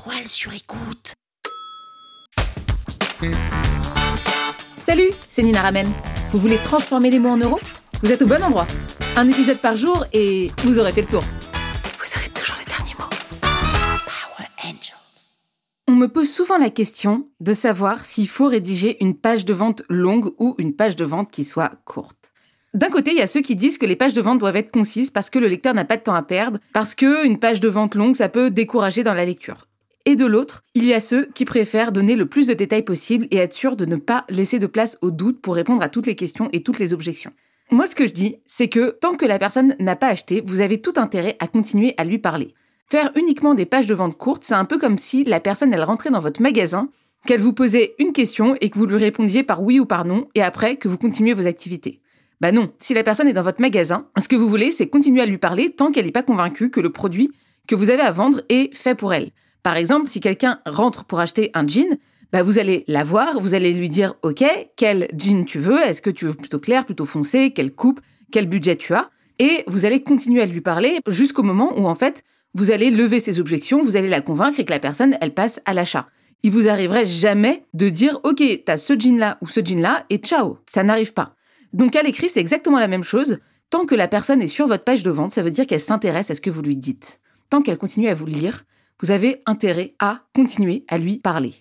étoiles sur écoute. Salut, c'est Nina Ramen. Vous voulez transformer les mots en euros? Vous êtes au bon endroit. Un épisode par jour et vous aurez fait le tour. Vous aurez toujours les derniers mots. Power Angels. On me pose souvent la question de savoir s'il faut rédiger une page de vente longue ou une page de vente qui soit courte. D'un côté, il y a ceux qui disent que les pages de vente doivent être concises parce que le lecteur n'a pas de temps à perdre, parce que une page de vente longue, ça peut décourager dans la lecture. Et de l'autre, il y a ceux qui préfèrent donner le plus de détails possible et être sûr de ne pas laisser de place au doute pour répondre à toutes les questions et toutes les objections. Moi, ce que je dis, c'est que tant que la personne n'a pas acheté, vous avez tout intérêt à continuer à lui parler. Faire uniquement des pages de vente courtes, c'est un peu comme si la personne, elle rentrait dans votre magasin, qu'elle vous posait une question et que vous lui répondiez par oui ou par non, et après que vous continuez vos activités. Bah non, si la personne est dans votre magasin, ce que vous voulez, c'est continuer à lui parler tant qu'elle n'est pas convaincue que le produit que vous avez à vendre est fait pour elle. Par exemple, si quelqu'un rentre pour acheter un jean, bah vous allez la voir, vous allez lui dire OK, quel jean tu veux? Est-ce que tu veux plutôt clair, plutôt foncé? Quelle coupe? Quel budget tu as? Et vous allez continuer à lui parler jusqu'au moment où en fait vous allez lever ses objections, vous allez la convaincre et que la personne elle passe à l'achat. Il vous arriverait jamais de dire OK, t'as ce jean là ou ce jean là et ciao, ça n'arrive pas. Donc à l'écrit, c'est exactement la même chose. Tant que la personne est sur votre page de vente, ça veut dire qu'elle s'intéresse à ce que vous lui dites. Tant qu'elle continue à vous lire, vous avez intérêt à continuer à lui parler.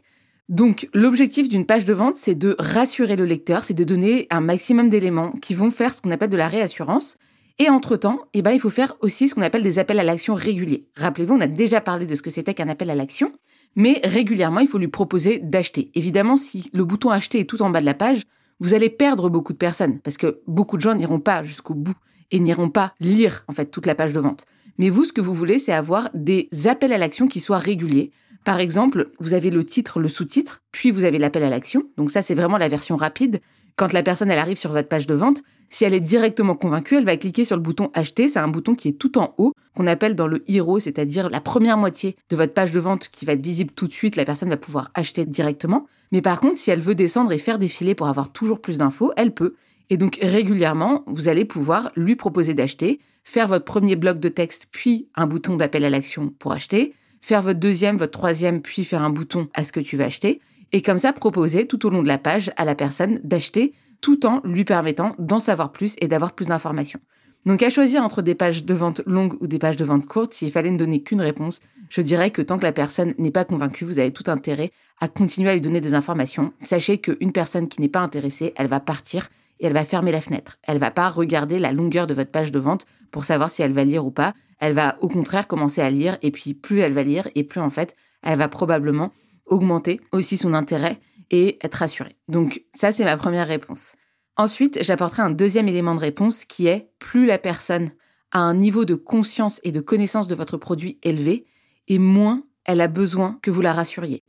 Donc l'objectif d'une page de vente, c'est de rassurer le lecteur, c'est de donner un maximum d'éléments qui vont faire ce qu'on appelle de la réassurance. Et entre-temps, eh ben, il faut faire aussi ce qu'on appelle des appels à l'action réguliers. Rappelez-vous, on a déjà parlé de ce que c'était qu'un appel à l'action, mais régulièrement, il faut lui proposer d'acheter. Évidemment, si le bouton acheter est tout en bas de la page, vous allez perdre beaucoup de personnes parce que beaucoup de gens n'iront pas jusqu'au bout et n'iront pas lire en fait toute la page de vente. Mais vous, ce que vous voulez, c'est avoir des appels à l'action qui soient réguliers. Par exemple, vous avez le titre, le sous-titre, puis vous avez l'appel à l'action. Donc ça, c'est vraiment la version rapide. Quand la personne, elle arrive sur votre page de vente, si elle est directement convaincue, elle va cliquer sur le bouton acheter. C'est un bouton qui est tout en haut, qu'on appelle dans le hero, c'est-à-dire la première moitié de votre page de vente qui va être visible tout de suite. La personne va pouvoir acheter directement. Mais par contre, si elle veut descendre et faire défiler pour avoir toujours plus d'infos, elle peut. Et donc régulièrement, vous allez pouvoir lui proposer d'acheter, faire votre premier bloc de texte, puis un bouton d'appel à l'action pour acheter, faire votre deuxième, votre troisième, puis faire un bouton à ce que tu veux acheter, et comme ça proposer tout au long de la page à la personne d'acheter tout en lui permettant d'en savoir plus et d'avoir plus d'informations. Donc à choisir entre des pages de vente longues ou des pages de vente courtes, s'il fallait ne donner qu'une réponse, je dirais que tant que la personne n'est pas convaincue, vous avez tout intérêt à continuer à lui donner des informations. Sachez qu'une personne qui n'est pas intéressée, elle va partir et elle va fermer la fenêtre. Elle va pas regarder la longueur de votre page de vente pour savoir si elle va lire ou pas. Elle va au contraire commencer à lire et puis plus elle va lire et plus en fait elle va probablement augmenter aussi son intérêt et être rassurée. Donc ça c'est ma première réponse. Ensuite, j'apporterai un deuxième élément de réponse qui est plus la personne a un niveau de conscience et de connaissance de votre produit élevé et moins elle a besoin que vous la rassuriez.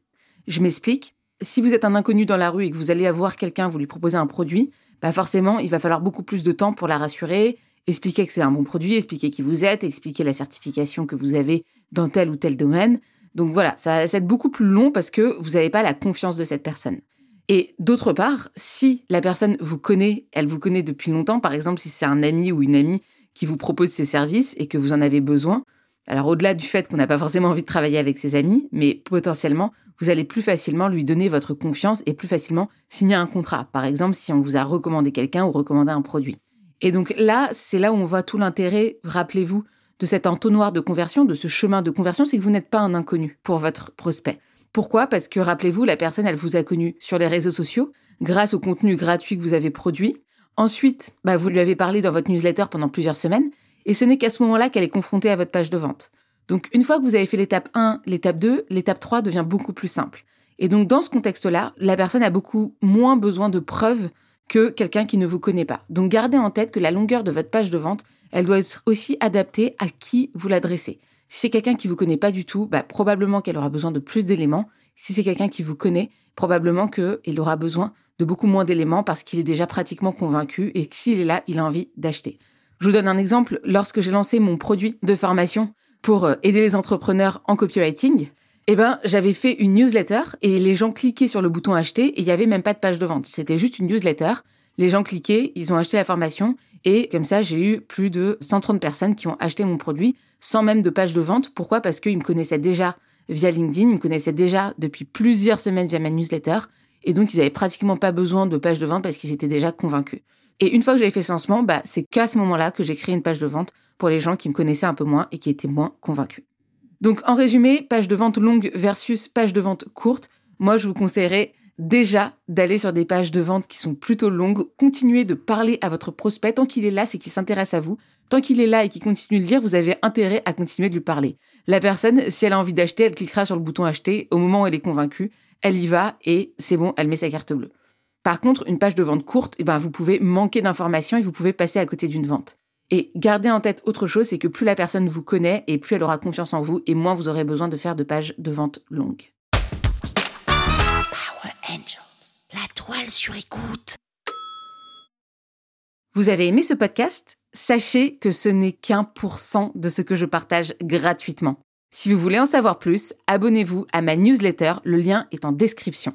Je m'explique. Si vous êtes un inconnu dans la rue et que vous allez avoir quelqu'un, vous lui proposez un produit, bah forcément, il va falloir beaucoup plus de temps pour la rassurer, expliquer que c'est un bon produit, expliquer qui vous êtes, expliquer la certification que vous avez dans tel ou tel domaine. Donc voilà, ça va être beaucoup plus long parce que vous n'avez pas la confiance de cette personne. Et d'autre part, si la personne vous connaît, elle vous connaît depuis longtemps, par exemple si c'est un ami ou une amie qui vous propose ses services et que vous en avez besoin, alors au-delà du fait qu'on n'a pas forcément envie de travailler avec ses amis, mais potentiellement, vous allez plus facilement lui donner votre confiance et plus facilement signer un contrat. Par exemple, si on vous a recommandé quelqu'un ou recommandé un produit. Et donc là, c'est là où on voit tout l'intérêt, rappelez-vous, de cet entonnoir de conversion, de ce chemin de conversion, c'est que vous n'êtes pas un inconnu pour votre prospect. Pourquoi? Parce que rappelez-vous, la personne, elle vous a connu sur les réseaux sociaux, grâce au contenu gratuit que vous avez produit. Ensuite, bah, vous lui avez parlé dans votre newsletter pendant plusieurs semaines, et ce n'est qu'à ce moment-là qu'elle est confrontée à votre page de vente. Donc une fois que vous avez fait l'étape 1, l'étape 2, l'étape 3 devient beaucoup plus simple. Et donc dans ce contexte-là, la personne a beaucoup moins besoin de preuves que quelqu'un qui ne vous connaît pas. Donc gardez en tête que la longueur de votre page de vente, elle doit être aussi adaptée à qui vous l'adressez. Si c'est quelqu'un qui vous connaît pas du tout, bah, probablement qu'elle aura besoin de plus d'éléments. Si c'est quelqu'un qui vous connaît, probablement qu'il aura besoin de beaucoup moins d'éléments parce qu'il est déjà pratiquement convaincu et s'il est là, il a envie d'acheter. Je vous donne un exemple. Lorsque j'ai lancé mon produit de formation pour euh, aider les entrepreneurs en copywriting, eh ben, j'avais fait une newsletter et les gens cliquaient sur le bouton acheter et il n'y avait même pas de page de vente. C'était juste une newsletter. Les gens cliquaient, ils ont acheté la formation et comme ça, j'ai eu plus de 130 personnes qui ont acheté mon produit sans même de page de vente. Pourquoi? Parce qu'ils me connaissaient déjà via LinkedIn. Ils me connaissaient déjà depuis plusieurs semaines via ma newsletter. Et donc, ils n'avaient pratiquement pas besoin de page de vente parce qu'ils étaient déjà convaincus. Et une fois que j'avais fait ce lancement, bah, c'est qu'à ce moment-là que j'ai créé une page de vente pour les gens qui me connaissaient un peu moins et qui étaient moins convaincus. Donc, en résumé, page de vente longue versus page de vente courte. Moi, je vous conseillerais déjà d'aller sur des pages de vente qui sont plutôt longues, continuez de parler à votre prospect. Tant qu'il est là, c'est qu'il s'intéresse à vous. Tant qu'il est là et qu'il continue de lire, vous avez intérêt à continuer de lui parler. La personne, si elle a envie d'acheter, elle cliquera sur le bouton acheter. Au moment où elle est convaincue, elle y va et c'est bon, elle met sa carte bleue. Par contre, une page de vente courte, eh ben, vous pouvez manquer d'informations et vous pouvez passer à côté d'une vente. Et gardez en tête autre chose, c'est que plus la personne vous connaît et plus elle aura confiance en vous et moins vous aurez besoin de faire de pages de vente longues. Power Angels. La toile sur écoute. Vous avez aimé ce podcast? Sachez que ce n'est qu'un pour cent de ce que je partage gratuitement. Si vous voulez en savoir plus, abonnez-vous à ma newsletter, le lien est en description.